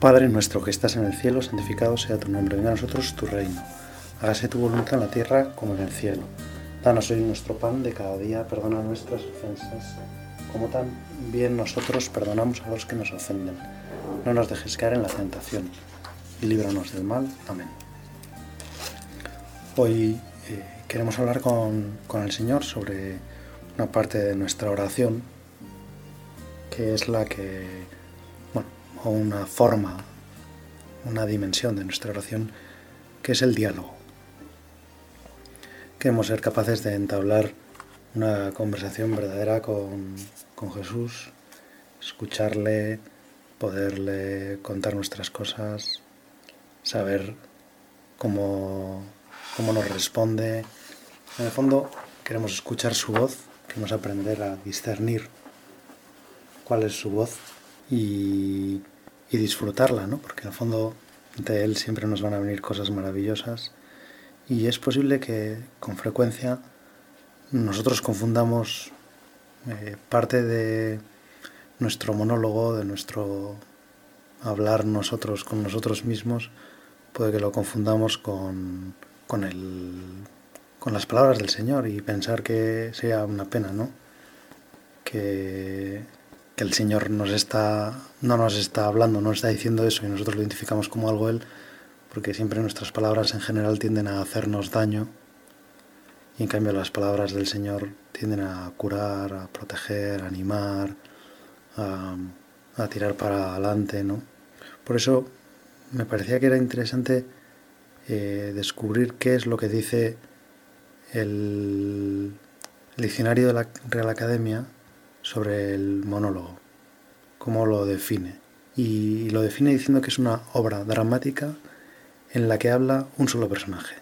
Padre nuestro que estás en el cielo, santificado sea tu nombre, venga a nosotros tu reino. Hágase tu voluntad en la tierra como en el cielo. Danos hoy nuestro pan de cada día, perdona nuestras ofensas, como también nosotros perdonamos a los que nos ofenden. No nos dejes caer en la tentación y líbranos del mal. Amén. Hoy eh, queremos hablar con, con el Señor sobre una parte de nuestra oración, que es la que o una forma, una dimensión de nuestra oración, que es el diálogo. Queremos ser capaces de entablar una conversación verdadera con, Jesús, escucharle, poderle contar nuestras cosas, saber cómo, cómo nos responde. En el fondo queremos escuchar su voz, queremos aprender a discernir cuál es su voz y, disfrutarla, ¿no? porque al fondo de él siempre nos van a venir cosas maravillosas y es posible que con frecuencia nosotros confundamos eh, parte de nuestro monólogo, de nuestro hablar nosotros con nosotros mismos, puede que lo confundamos con, con, el, con las palabras del Señor y pensar que sea una pena, ¿no? Que que el Señor nos está, no nos está hablando, no nos está diciendo eso y nosotros lo identificamos como algo Él, porque siempre nuestras palabras en general tienden a hacernos daño y en cambio las palabras del Señor tienden a curar, a proteger, a animar, a, tirar para adelante, ¿no? Por eso me parecía que era interesante eh, descubrir qué es lo que dice el diccionario de la Real Academia sobre el monólogo, cómo lo define. Y lo define diciendo que es una obra dramática en la que habla un solo personaje.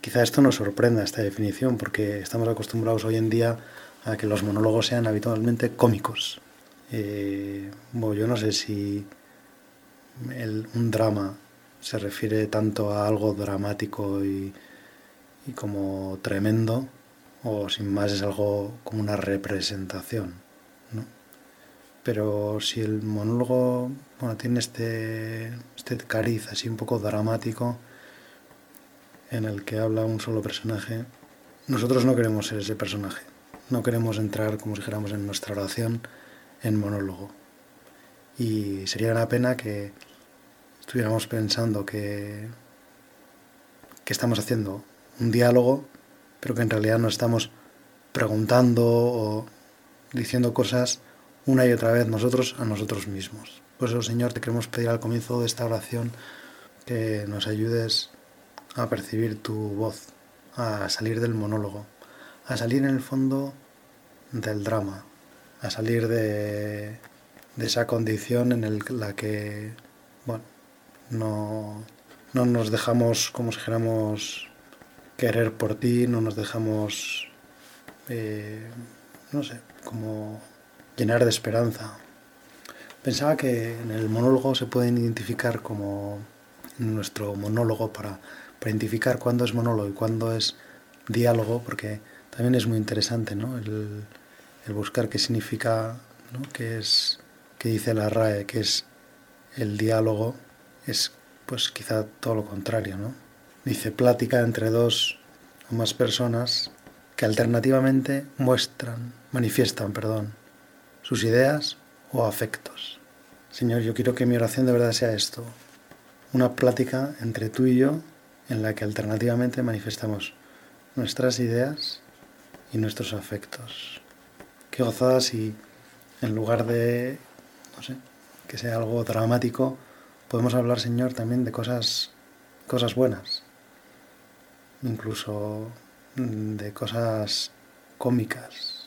Quizá esto nos sorprenda esta definición porque estamos acostumbrados hoy en día a que los monólogos sean habitualmente cómicos. Eh, bueno, yo no sé si un drama se refiere tanto a algo dramático y, y como tremendo o sin más es algo como una representación. Pero si el monólogo bueno, tiene este, este cariz así un poco dramático en el que habla un solo personaje, nosotros no queremos ser ese personaje. No queremos entrar, como si dijéramos en nuestra oración, en monólogo. Y sería una pena que estuviéramos pensando que, que estamos haciendo un diálogo, pero que en realidad no estamos preguntando o diciendo cosas una y otra vez nosotros a nosotros mismos. Por eso, Señor, te queremos pedir al comienzo de esta oración que nos ayudes a percibir tu voz, a salir del monólogo, a salir en el fondo del drama, a salir de, esa condición en la que, bueno, no, no nos dejamos, como si dijéramos, querer por ti, no nos dejamos, eh, no sé, como llenar de esperanza. Pensaba que en el monólogo se pueden identificar como nuestro monólogo para, identificar cuándo es monólogo y cuándo es diálogo, porque también es muy interesante ¿no? el, buscar qué significa, ¿no? qué es, qué dice la RAE, que es el diálogo, es pues quizá todo lo contrario, ¿no? Dice plática entre dos o más personas que alternativamente muestran, manifiestan, perdón, sus ideas o afectos. Señor, yo quiero que mi oración de verdad sea esto, una plática entre tú y yo en la que alternativamente manifestamos nuestras ideas y nuestros afectos. Qué gozada si en lugar de, no sé, que sea algo dramático, podemos hablar, Señor, también de cosas, cosas buenas, incluso de cosas cómicas,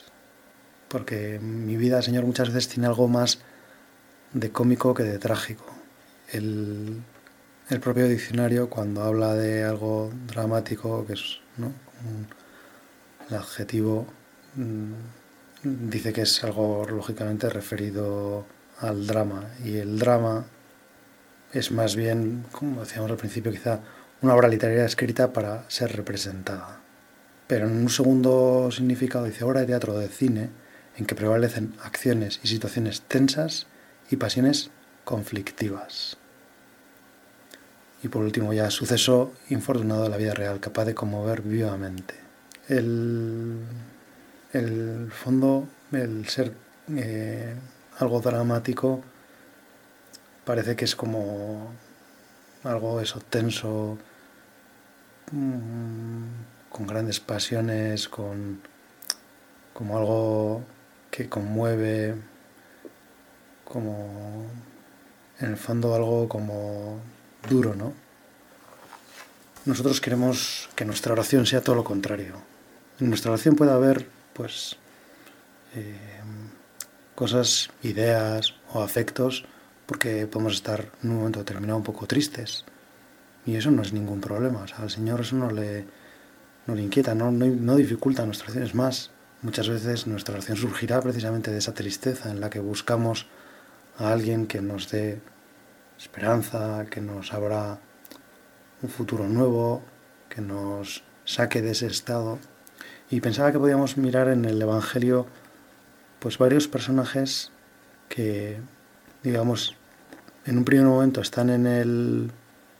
porque mi vida, Señor, muchas veces tiene algo más de cómico que de trágico. El, propio diccionario, cuando habla de algo dramático, que es ¿no? el adjetivo, mm, dice que es algo lógicamente referido al drama. Y el drama es más bien, como decíamos al principio, quizá una obra literaria escrita para ser representada. Pero en un segundo significado dice obra de teatro de cine, en que prevalecen acciones y situaciones tensas y pasiones conflictivas. Y por último ya suceso infortunado de la vida real, capaz de conmover vivamente. El, el fondo, el ser eh, algo dramático, parece que es como algo eso tenso, mm, con grandes pasiones, con como algo que conmueve, como en el fondo algo como duro, ¿no? Nosotros queremos que nuestra oración sea todo lo contrario. En nuestra oración puede haber, pues, eh, cosas, ideas o afectos, porque podemos estar en un momento determinado un poco tristes. Y eso no es ningún problema. O sea, al Señor eso no le, no le inquieta, no, no, dificulta nuestra oración. Es más, muchas veces nuestra oración surgirá precisamente de esa tristeza en la que buscamos a alguien que nos dé esperanza, que nos abra un futuro nuevo, que nos saque de ese estado. Y pensaba que podíamos mirar en el Evangelio pues varios personajes que, digamos, en un primer momento están en el,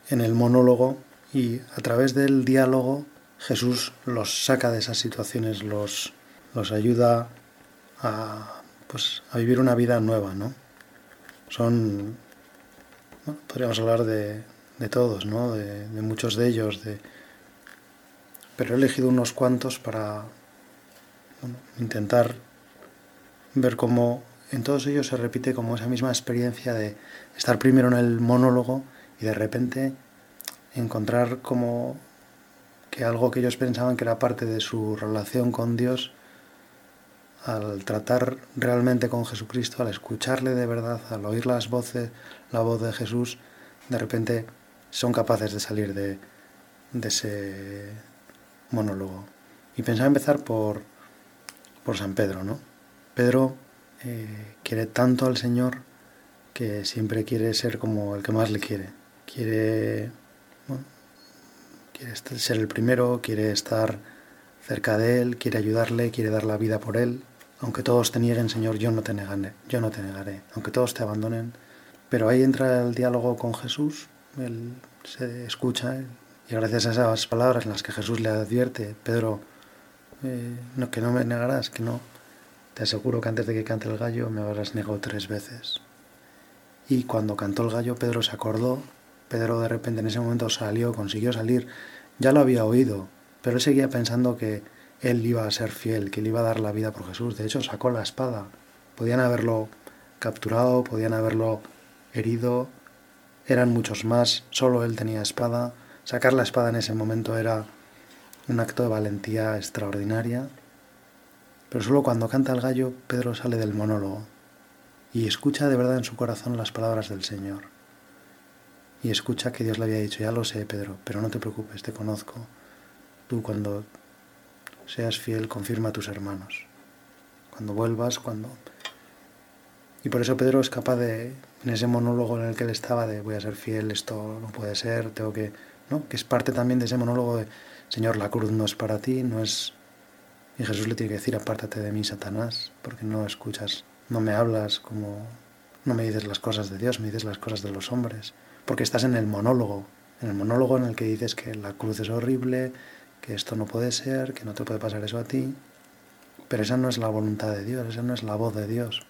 en el monólogo y a través del diálogo Jesús los saca de esas situaciones, los, los ayuda a, pues, a vivir una vida nueva, ¿no? Son podríamos hablar de, de todos, ¿no? de, muchos de ellos, de... pero he elegido unos cuantos para intentar ver cómo en todos ellos se repite como esa misma experiencia de estar primero en el monólogo y de repente encontrar como que algo que ellos pensaban que era parte de su relación con Dios, al tratar realmente con Jesucristo, al escucharle de verdad, al oír las voces, la voz de Jesús, de repente son capaces de salir de, ese monólogo. Y pensaba empezar por, por San Pedro, ¿no? Pedro eh, quiere tanto al Señor que siempre quiere ser como el que más le quiere. Quiere, bueno, quiere ser el primero, quiere estar cerca de Él, quiere ayudarle, quiere dar la vida por Él. Aunque todos te nieguen, Señor, yo no te negaré, yo no te negaré. Aunque todos te abandonen, pero ahí entra el diálogo con Jesús, él se escucha y gracias a esas palabras en las que Jesús le advierte, Pedro, eh, no, que no me negarás, que no, te aseguro que antes de que cante el gallo me habrás negado tres veces. Y cuando cantó el gallo, Pedro se acordó, Pedro de repente en ese momento salió, consiguió salir, ya lo había oído, pero él seguía pensando que él iba a ser fiel, que él iba a dar la vida por Jesús. De hecho, sacó la espada. Podían haberlo capturado, podían haberlo herido, eran muchos más, solo él tenía espada. Sacar la espada en ese momento era un acto de valentía extraordinaria. Pero solo cuando canta el gallo, Pedro sale del monólogo y escucha de verdad en su corazón las palabras del Señor. Y escucha que Dios le había dicho, ya lo sé, Pedro, pero no te preocupes, te conozco. Tú cuando seas fiel, confirma a tus hermanos. Cuando vuelvas, cuando... Y por eso Pedro es capaz de, en ese monólogo en el que él estaba de voy a ser fiel, esto no puede ser, tengo que, ¿no? Que es parte también de ese monólogo de Señor, la cruz no es para ti, no es y Jesús le tiene que decir, apártate de mí, Satanás, porque no escuchas, no me hablas como no me dices las cosas de Dios, me dices las cosas de los hombres, porque estás en el monólogo, en el monólogo en el que dices que la cruz es horrible, que esto no puede ser, que no te puede pasar eso a ti, pero esa no es la voluntad de Dios, esa no es la voz de Dios.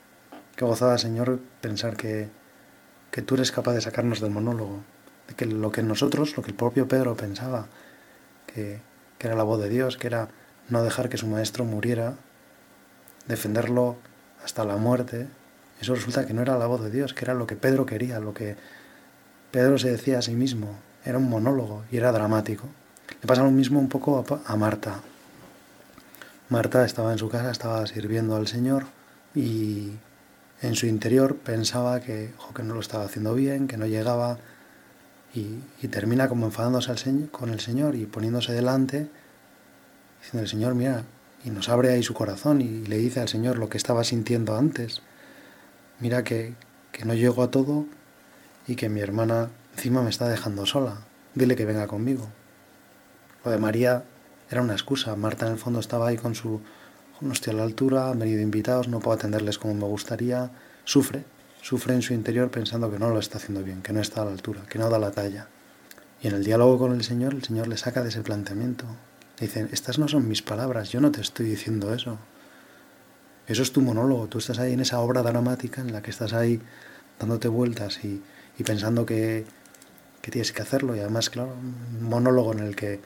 Qué gozada, Señor, pensar que que tú eres capaz de sacarnos del monólogo, de que lo que nosotros, lo que el propio Pedro pensaba, que, que era la voz de Dios, que era no dejar que su maestro muriera, defenderlo hasta la muerte, eso resulta que no era la voz de Dios, que era lo que Pedro quería, lo que Pedro se decía a sí mismo, era un monólogo y era dramático. Le pasa lo mismo un poco a, Marta. Marta estaba en su casa, estaba sirviendo al Señor y en su interior pensaba que, que no lo estaba haciendo bien, que no llegaba y, termina como enfadándose con el Señor y poniéndose delante, diciendo el Señor, mira, y nos abre ahí su corazón y le dice al Señor lo que estaba sintiendo antes. Mira que, que no llego a todo y que mi hermana encima me está dejando sola. Dile que venga conmigo. De María era una excusa. Marta en el fondo estaba ahí con su no estoy a la altura, han venido invitados, no puedo atenderles como me gustaría, sufre, sufre en su interior pensando que no lo está haciendo bien, que no está a la altura, que no da la talla. Y en el diálogo con el Señor, el Señor le saca de ese planteamiento. Le dicen, estas no son mis palabras, yo no te estoy diciendo eso. Eso es tu monólogo, tú estás ahí en esa obra dramática en la que estás ahí dándote vueltas y, pensando que, que, tienes que hacerlo. Y además, claro, un monólogo en el que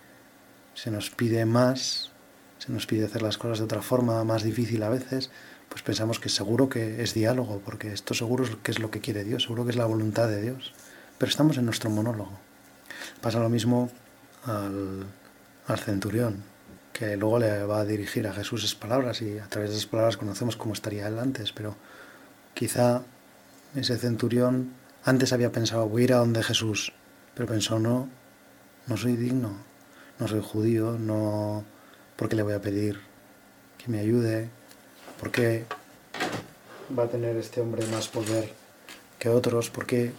se nos pide más, se nos pide hacer las cosas de otra forma, más difícil a veces, pues pensamos que seguro que es diálogo, porque esto seguro es que es lo que quiere Dios, seguro que es la voluntad de Dios. Pero estamos en nuestro monólogo. Pasa lo mismo al, al centurión, que luego le va a dirigir a Jesús esas palabras y a través de esas palabras conocemos cómo estaría él antes, pero quizá ese centurión antes había pensado, voy a ir a donde Jesús, pero pensó, no, no soy digno, no soy judío, no, ¿por qué le voy a pedir que me ayude? ¿Por qué va a tener este hombre más poder que otros? ¿Por qué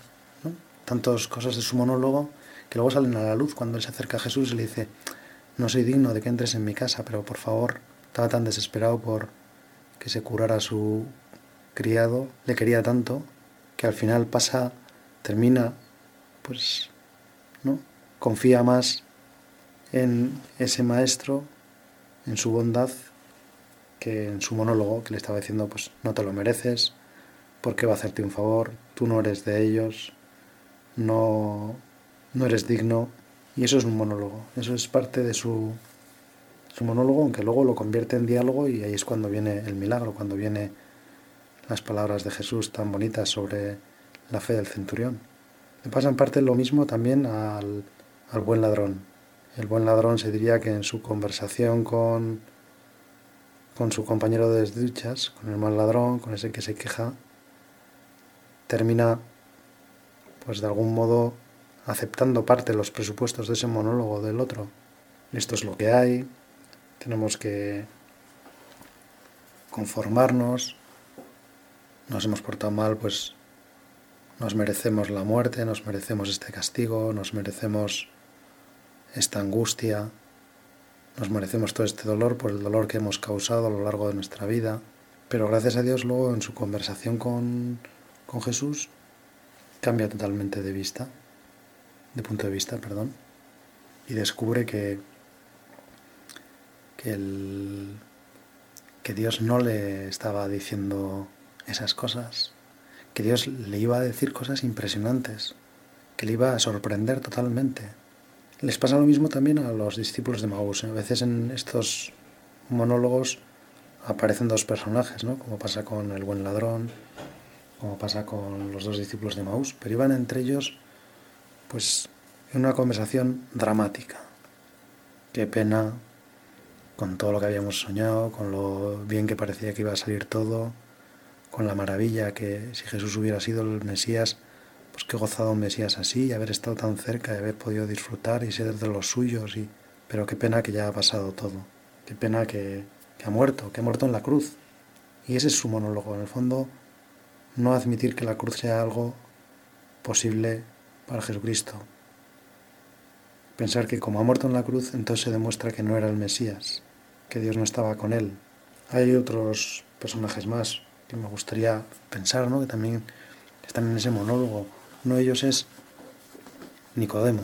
tantas cosas de su monólogo que luego salen a la luz cuando él se acerca a Jesús y le dice, no soy digno de que entres en mi casa, pero por favor, estaba tan desesperado por que se curara su criado, le quería tanto, que al final pasa, termina, pues, ¿no? Confía más en ese maestro, en su bondad, que en su monólogo, que le estaba diciendo, pues, no te lo mereces, porque va a hacerte un favor, tú no eres de ellos, no, no eres digno, y eso es un monólogo, eso es parte de su, su monólogo, aunque luego lo convierte en diálogo y ahí es cuando viene el milagro, cuando viene las palabras de Jesús tan bonitas sobre la fe del centurión. Le pasa en parte lo mismo también al, al buen ladrón. El buen ladrón se diría que en su conversación con, con su compañero de desdichas, con el mal ladrón, con ese que se queja, termina pues de algún modo aceptando parte de los presupuestos de ese monólogo del otro. Esto es lo que hay, tenemos que conformarnos, nos hemos portado mal, pues nos merecemos la muerte, nos merecemos este castigo, nos merecemos esta angustia, nos merecemos todo este dolor por el dolor que hemos causado a lo largo de nuestra vida. Pero gracias a Dios luego en su conversación con, con Jesús cambia totalmente de vista de punto de vista, perdón, y descubre que, que, el, que Dios no le estaba diciendo esas cosas, que Dios le iba a decir cosas impresionantes, que le iba a sorprender totalmente. Les pasa lo mismo también a los discípulos de Maús. A veces en estos monólogos aparecen dos personajes, ¿no? como pasa con el buen ladrón, como pasa con los dos discípulos de Maús, pero iban entre ellos pues en una conversación dramática. Qué pena con todo lo que habíamos soñado, con lo bien que parecía que iba a salir todo, con la maravilla que si Jesús hubiera sido el Mesías, pues qué gozado un Mesías así, y haber estado tan cerca, y haber podido disfrutar y ser de los suyos, y... pero qué pena que ya ha pasado todo, qué pena que, que ha muerto, que ha muerto en la cruz. Y ese es su monólogo, en el fondo, no admitir que la cruz sea algo posible para Jesucristo. Pensar que como ha muerto en la cruz, entonces se demuestra que no era el Mesías, que Dios no estaba con él. Hay otros personajes más que me gustaría pensar, ¿no? que también están en ese monólogo. Uno de ellos es Nicodemo.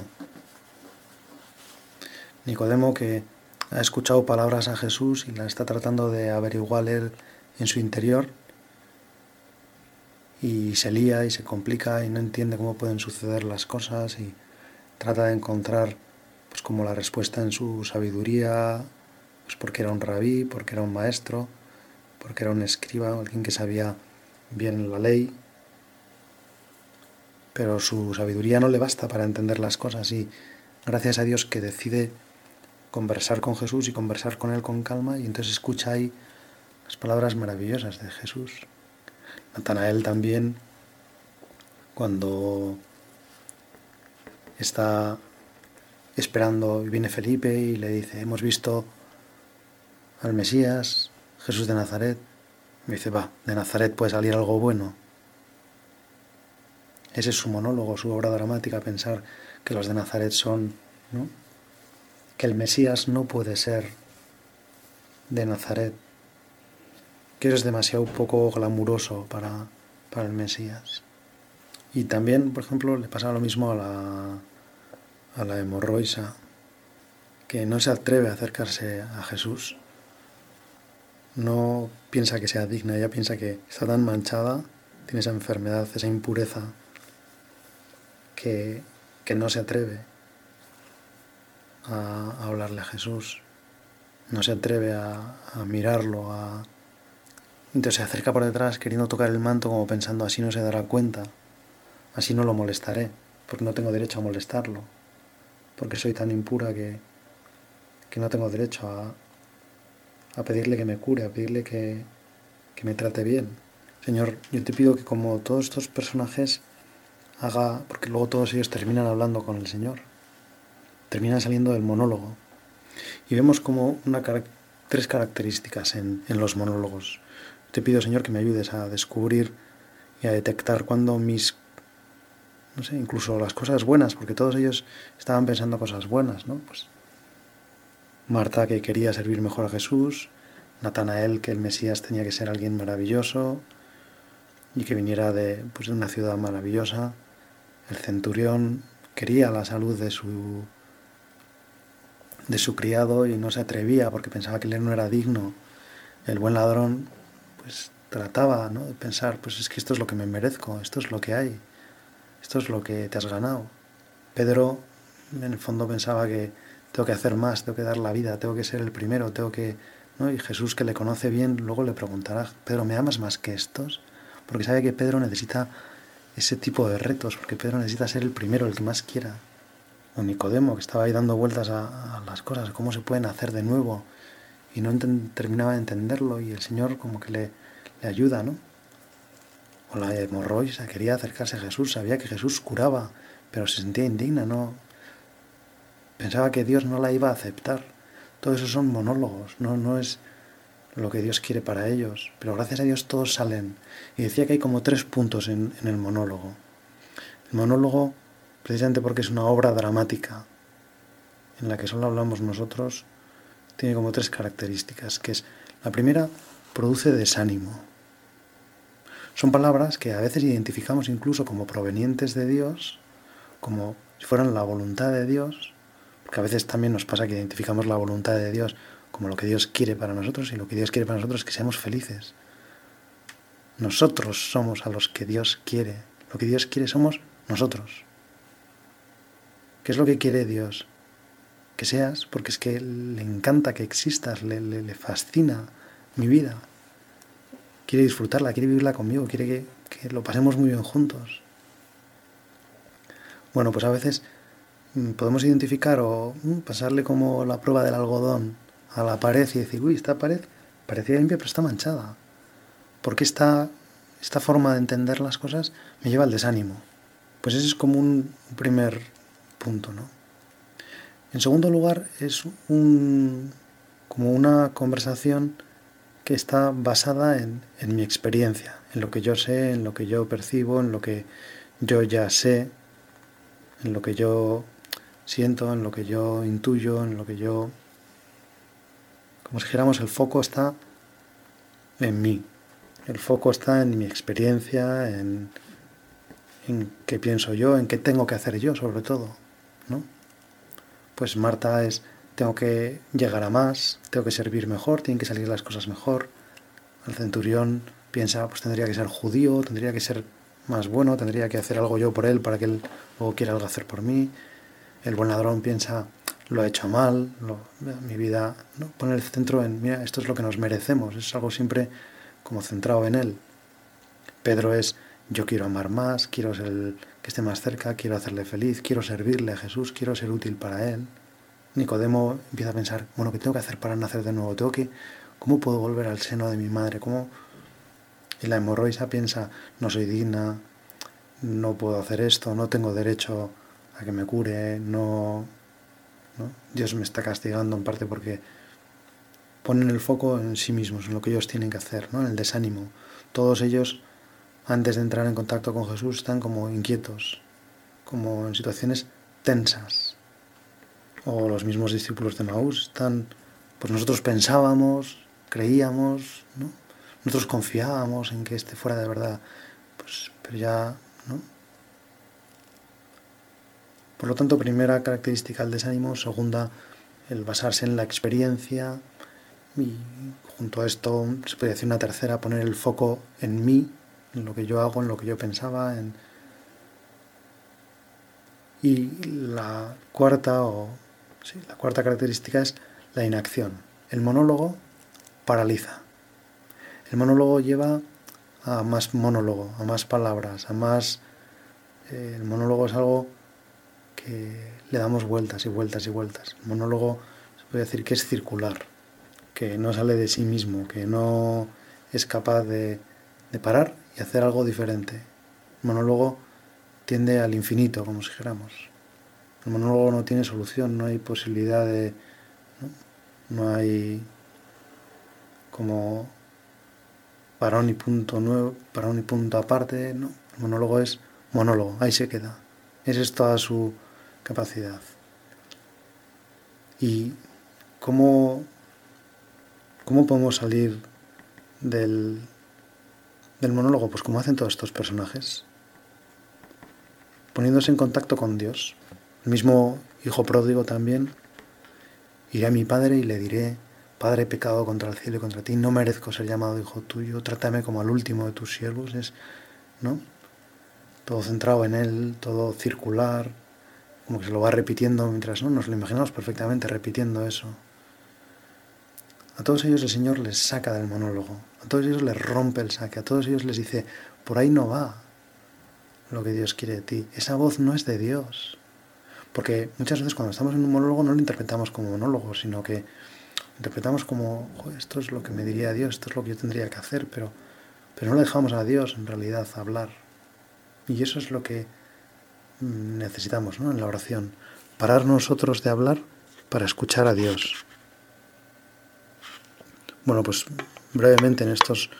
Nicodemo que ha escuchado palabras a Jesús y la está tratando de averiguar él en su interior y se lía y se complica y no entiende cómo pueden suceder las cosas y trata de encontrar pues como la respuesta en su sabiduría, pues porque era un rabí, porque era un maestro, porque era un escriba, alguien que sabía bien la ley, pero su sabiduría no le basta para entender las cosas y gracias a Dios que decide conversar con Jesús y conversar con él con calma y entonces escucha ahí las palabras maravillosas de Jesús. Natanael también, cuando está esperando y viene Felipe y le dice, hemos visto al Mesías, Jesús de Nazaret. Me dice, va, de Nazaret puede salir algo bueno. Ese es su monólogo, su obra dramática, pensar que los de Nazaret son, ¿no? que el Mesías no puede ser de Nazaret, que es demasiado poco glamuroso para, para el Mesías. Y también, por ejemplo, le pasa lo mismo a la, a la hemorroisa que no se atreve a acercarse a Jesús, no piensa que sea digna, ella piensa que está tan manchada, tiene esa enfermedad, esa impureza, que, no se atreve a, hablarle a Jesús, no se atreve a, a mirarlo, a... entonces se acerca por detrás queriendo tocar el manto como pensando así no se dará cuenta, así no lo molestaré, porque no tengo derecho a molestarlo, porque soy tan impura que, que no tengo derecho a, a pedirle que me cure, a pedirle que, que me trate bien. Señor, yo te pido que como todos estos personajes haga, porque luego todos ellos terminan hablando con el Señor, terminan saliendo del monólogo. Y vemos como una, tres características en, en los monólogos. Te pido, Señor, que me ayudes a descubrir y a detectar cuando mis, no sé, incluso las cosas buenas, porque todos ellos estaban pensando cosas buenas, ¿no? Pues Marta que quería servir mejor a Jesús, Natanael que el Mesías tenía que ser alguien maravilloso y que viniera de, pues, de una ciudad maravillosa, el centurión quería la salud de su de su criado y no se atrevía porque pensaba que él no era digno. El buen ladrón pues trataba ¿no? de pensar, pues es que esto es lo que me merezco, esto es lo que hay, esto es lo que te has ganado. Pedro en el fondo pensaba que tengo que hacer más, tengo que dar la vida, tengo que ser el primero, tengo que... ¿no? Y Jesús, que le conoce bien, luego le preguntará, Pedro, ¿me amas más que estos? Porque sabe que Pedro necesita ese tipo de retos, porque Pedro necesita ser el primero, el que más quiera. O Nicodemo, que estaba ahí dando vueltas a, las cosas, cómo se pueden hacer de nuevo, y no terminaba de entenderlo, y el Señor como que le, le ayuda, ¿no? O la hemorroisa quería acercarse a Jesús, sabía que Jesús curaba, pero se sentía indigna, no, Pensaba que Dios no la iba a aceptar. Todo eso son monólogos, no, no es lo que Dios quiere para ellos. Pero gracias a Dios todos salen. Y decía que hay como tres puntos en, el monólogo. El monólogo, precisamente porque es una obra dramática, en la que solo hablamos nosotros, tiene como tres características, que es, la primera, produce desánimo. Son palabras que a veces identificamos incluso como provenientes de Dios, como si fueran la voluntad de Dios, porque a veces también nos pasa que identificamos la voluntad de Dios como lo que Dios quiere para nosotros y lo que Dios quiere para nosotros es que seamos felices. Nosotros somos a los que Dios quiere. Lo que Dios quiere somos nosotros. ¿Qué es lo que quiere Dios? Que seas, porque es que le encanta que existas, le, le, fascina mi vida. Quiere disfrutarla, quiere vivirla conmigo, quiere que, que lo pasemos muy bien juntos. Bueno, pues a veces Mm, podemos identificar o mm, pasarle como la prueba del algodón a la pared y decir, uy, esta pared parecía limpia pero está manchada. Porque esta, esta forma de entender las cosas me lleva al desánimo. Pues ese es como un primer punto, ¿no? En segundo lugar, es un, como una conversación que está basada en, en mi experiencia, en lo que yo sé, en lo que yo percibo, en lo que yo ya sé, en lo que yo siento, en lo que yo intuyo, en lo que yo... Como si dijéramos, el foco está en mí. El foco está en mi experiencia, en, qué pienso yo, en qué tengo que hacer yo, sobre todo. ¿no? Pues Marta es, tengo que llegar a más, tengo que servir mejor, tienen que salir las cosas mejor. El centurión piensa, pues tendría que ser judío, tendría que ser más bueno, tendría que hacer algo yo por él para que él luego quiera algo hacer por mí. El buen ladrón piensa, lo he hecho mal, mi vida, ¿no? pone el centro en, mira, esto es lo que nos merecemos, es algo siempre como centrado en él. Pedro es, yo quiero amar más, quiero ser el que esté más cerca, quiero hacerle feliz, quiero servirle a Jesús, quiero ser útil para él. Nicodemo empieza a pensar, bueno, ¿qué tengo que hacer para nacer de nuevo? Tengo que, ¿cómo puedo volver al seno de mi madre? ¿Cómo? Y la hemorroisa piensa, no soy digna, no puedo hacer esto, no tengo derecho a que me cure, no, Dios me está castigando en parte porque ponen el foco en sí mismos, en lo que ellos tienen que hacer, ¿no? en el desánimo. Todos ellos, antes de entrar en contacto con Jesús, están como inquietos, como en situaciones tensas. O los mismos discípulos de Maús están, pues nosotros pensábamos, creíamos, ¿no? nosotros confiábamos en que este fuera de verdad, pues, pero ya. Por lo tanto, primera característica el desánimo, segunda el basarse en la experiencia y junto a esto se puede decir una tercera, poner el foco en mí, en lo que yo hago, en lo que yo pensaba, en... y la cuarta o sí, la cuarta característica es la inacción. El monólogo paraliza. El monólogo lleva a más monólogo, a más palabras, a más... Eh, el monólogo es algo que le damos vueltas y vueltas y vueltas. El monólogo se puede decir que es circular, que no sale de sí mismo, que no es capaz de, parar y hacer algo diferente. El monólogo tiende al infinito, como si dijéramos. El monólogo no tiene solución, no hay posibilidad de... no, hay como parón y punto nuevo, parón y punto aparte, no. El monólogo es monólogo, ahí se queda. Es toda su capacidad. ¿Y cómo, cómo podemos salir del, del monólogo? Pues como hacen todos estos personajes, poniéndose en contacto con Dios. El mismo hijo pródigo también. Iré a mi padre y le diré, Padre, he pecado contra el cielo y contra ti, no merezco ser llamado hijo tuyo, trátame como al último de tus siervos, es, ¿no? Todo centrado en él, todo circular, como que se lo va repitiendo mientras, ¿no? Nos lo imaginamos perfectamente repitiendo eso. A todos ellos el Señor les saca del monólogo, a todos ellos les rompe el saque, a todos ellos les dice, por ahí no va lo que Dios quiere de ti, esa voz no es de Dios. Porque muchas veces cuando estamos en un monólogo no lo interpretamos como monólogo, sino que interpretamos como, esto es lo que me diría Dios, esto es lo que yo tendría que hacer, pero, pero no le dejamos a Dios en realidad hablar. Y eso es lo que necesitamos en la oración, parar nosotros de hablar para escuchar a Dios. Bueno, pues brevemente en estos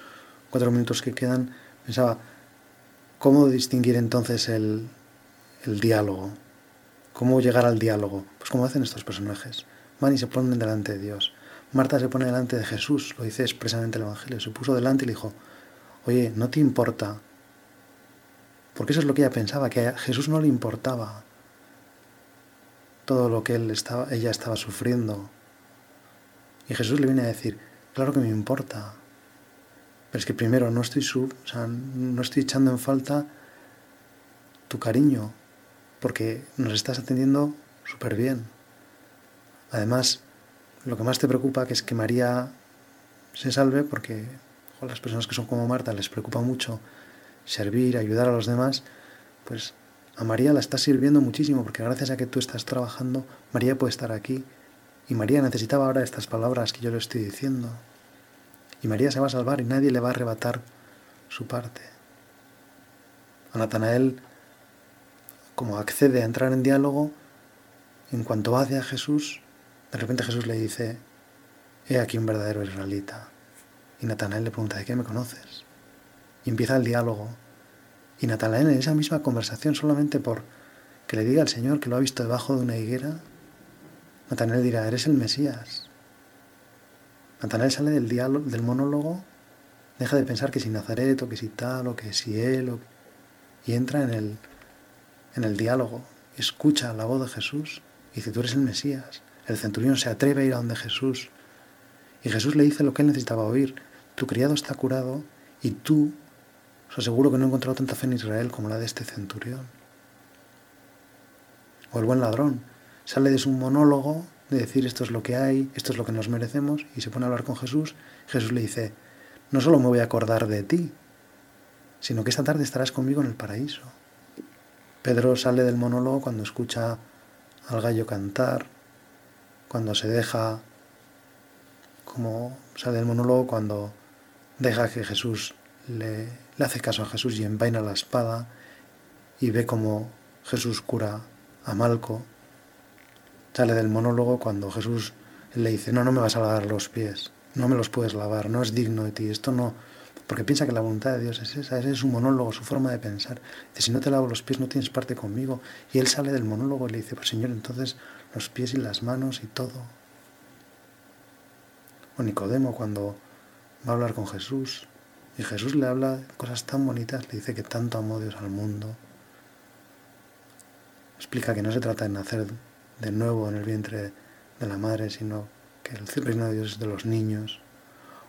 cuatro minutos que quedan, pensaba, ¿cómo distinguir entonces el, el diálogo? ¿Cómo llegar al diálogo? Pues como hacen estos personajes. Van y se ponen delante de Dios. Marta se pone delante de Jesús, lo dice expresamente el Evangelio. Se puso delante y le dijo, oye, ¿no te importa? Porque eso es lo que ella pensaba, que a Jesús no le importaba todo lo que él estaba, ella estaba sufriendo. Y Jesús le viene a decir, claro que me importa. Pero es que primero no estoy, sub, no estoy echando en falta tu cariño, porque nos estás atendiendo súper bien. Además, lo que más te preocupa que es que María se salve, porque a las personas que son como Marta les preocupa mucho servir, ayudar a los demás, pues a María la estás sirviendo muchísimo, porque gracias a que tú estás trabajando, María puede estar aquí. Y María necesitaba ahora estas palabras que yo le estoy diciendo. Y María se va a salvar y nadie le va a arrebatar su parte. A Natanael, como accede a entrar en diálogo, en cuanto va hacia Jesús, de repente Jesús le dice, he aquí un verdadero israelita. Y Natanael le pregunta, ¿de qué me conoces? Y empieza el diálogo. Y Natanael en esa misma conversación, solamente por que le diga al Señor que lo ha visto debajo de una higuera, Natanael dirá, eres el Mesías. Natanael sale del, diálogo, del monólogo, deja de pensar que si Nazaret o que si tal o que si él, y entra en el, en el diálogo, escucha la voz de Jesús y dice, tú eres el Mesías. El centurión se atreve a ir a donde Jesús. Y Jesús le dice lo que él necesitaba oír. Tu criado está curado y tú, os que no he encontrado tanta fe en Israel como la de este centurión. O el buen ladrón. Sale de su monólogo de decir esto es lo que hay, esto es lo que nos merecemos, y se pone a hablar con Jesús. Jesús le dice, no solo me voy a acordar de ti, sino que esta tarde estarás conmigo en el paraíso. Pedro sale del monólogo cuando escucha al gallo cantar, cuando se deja, como sale del monólogo, cuando deja que Jesús le, hace caso a Jesús y envaina la espada y ve como Jesús cura a Malco. Sale del monólogo cuando Jesús le dice, no, no me vas a lavar los pies, no me los puedes lavar, no es digno de ti, esto no, porque piensa que la voluntad de Dios es esa, ese es su monólogo, su forma de pensar. Dice, si no te lavo los pies no tienes parte conmigo. Y él sale del monólogo y le dice, pues Señor, entonces los pies y las manos y todo. O Nicodemo cuando va a hablar con Jesús y Jesús le habla cosas tan bonitas, le dice que tanto amó Dios al mundo. explica que no se trata de nacer de nuevo en el vientre de la madre, sino que el reino de Dios es de los niños.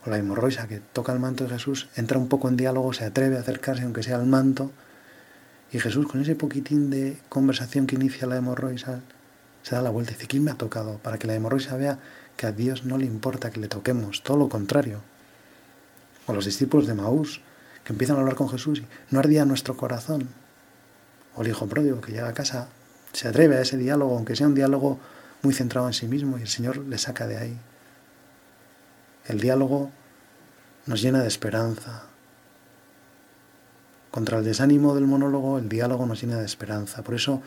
O la hemorroisa que toca el manto de Jesús, entra un poco en diálogo, se atreve a acercarse aunque sea al manto, y Jesús con ese poquitín de conversación que inicia la hemorroisa, se da la vuelta y dice, ¿quién me ha tocado? Para que la hemorroisa vea que a Dios no le importa que le toquemos, todo lo contrario. O los discípulos de Maús, que empiezan a hablar con Jesús y no ardía nuestro corazón. O el hijo pródigo que llega a casa, se atreve a ese diálogo, aunque sea un diálogo muy centrado en sí mismo, y el Señor le saca de ahí. El diálogo nos llena de esperanza. Contra el desánimo del monólogo, el diálogo nos llena de esperanza. Por eso,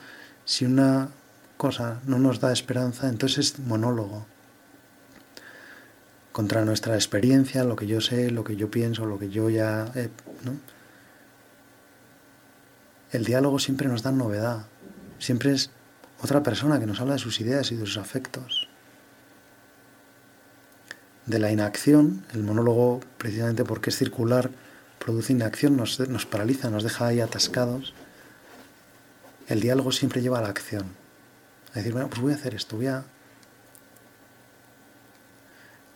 si una cosa no nos da esperanza, entonces es monólogo. Contra nuestra experiencia, lo que yo sé, lo que yo pienso, lo que yo ya... He, El diálogo siempre nos da novedad, siempre es otra persona que nos habla de sus ideas y de sus afectos. De la inacción, el monólogo, precisamente porque es circular, produce inacción, nos, nos paraliza, nos deja ahí atascados. El diálogo siempre lleva a la acción. A decir, bueno, pues voy a hacer esto, voy a...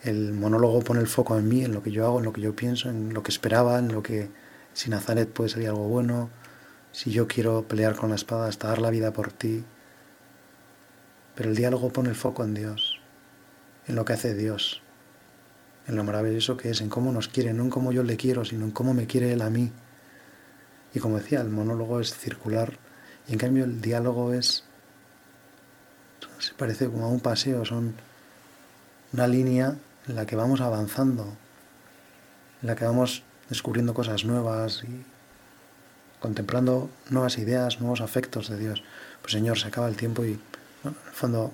El monólogo pone el foco en mí, en lo que yo hago, en lo que yo pienso, en lo que esperaba, en lo que si Nazaret puede salir algo bueno, si yo quiero pelear con la espada hasta dar la vida por ti, pero el diálogo pone el foco en Dios, en lo que hace Dios, en lo maravilloso que es, en cómo nos quiere, no en cómo yo le quiero, sino en cómo me quiere Él a mí. Y como decía, el monólogo es circular y en cambio el diálogo es, se parece como a un paseo, son una línea en la que vamos avanzando, en la que vamos descubriendo cosas nuevas y contemplando nuevas ideas, nuevos afectos de Dios. Pues Señor, se acaba el tiempo y en el fondo,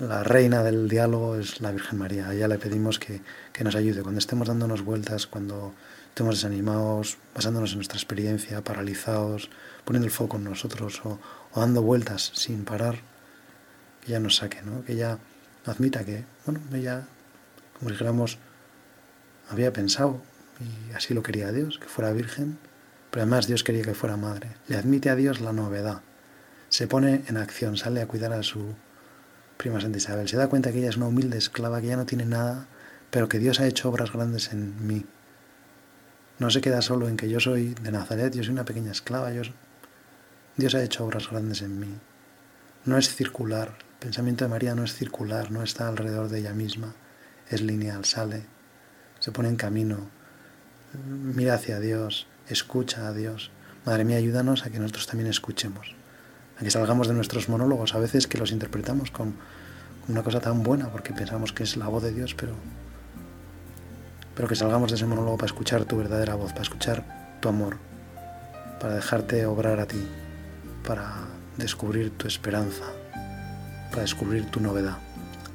la reina del diálogo es la Virgen María. A ella le pedimos que, nos ayude cuando estemos dándonos vueltas, cuando estemos desanimados, basándonos en nuestra experiencia, paralizados, poniendo el foco en nosotros o, dando vueltas sin parar, que ella nos saque, ¿no? que ella admita que, bueno, ella, como dijéramos, había pensado, y así lo quería Dios, que fuera virgen, pero además Dios quería que fuera madre. Le admite a Dios la novedad se pone en acción, sale a cuidar a su prima Santa Isabel. Se da cuenta que ella es una humilde esclava, que ya no tiene nada, pero que Dios ha hecho obras grandes en mí. No se queda solo en que yo soy de Nazaret, yo soy una pequeña esclava, Dios ha hecho obras grandes en mí. No es circular, el pensamiento de María no es circular, no está alrededor de ella misma, es lineal, sale, se pone en camino, mira hacia Dios, escucha a Dios. Madre mía, ayúdanos a que nosotros también escuchemos que salgamos de nuestros monólogos, a veces que los interpretamos con una cosa tan buena porque pensamos que es la voz de Dios, pero, pero que salgamos de ese monólogo para escuchar tu verdadera voz, para escuchar tu amor, para dejarte obrar a ti, para descubrir tu esperanza, para descubrir tu novedad.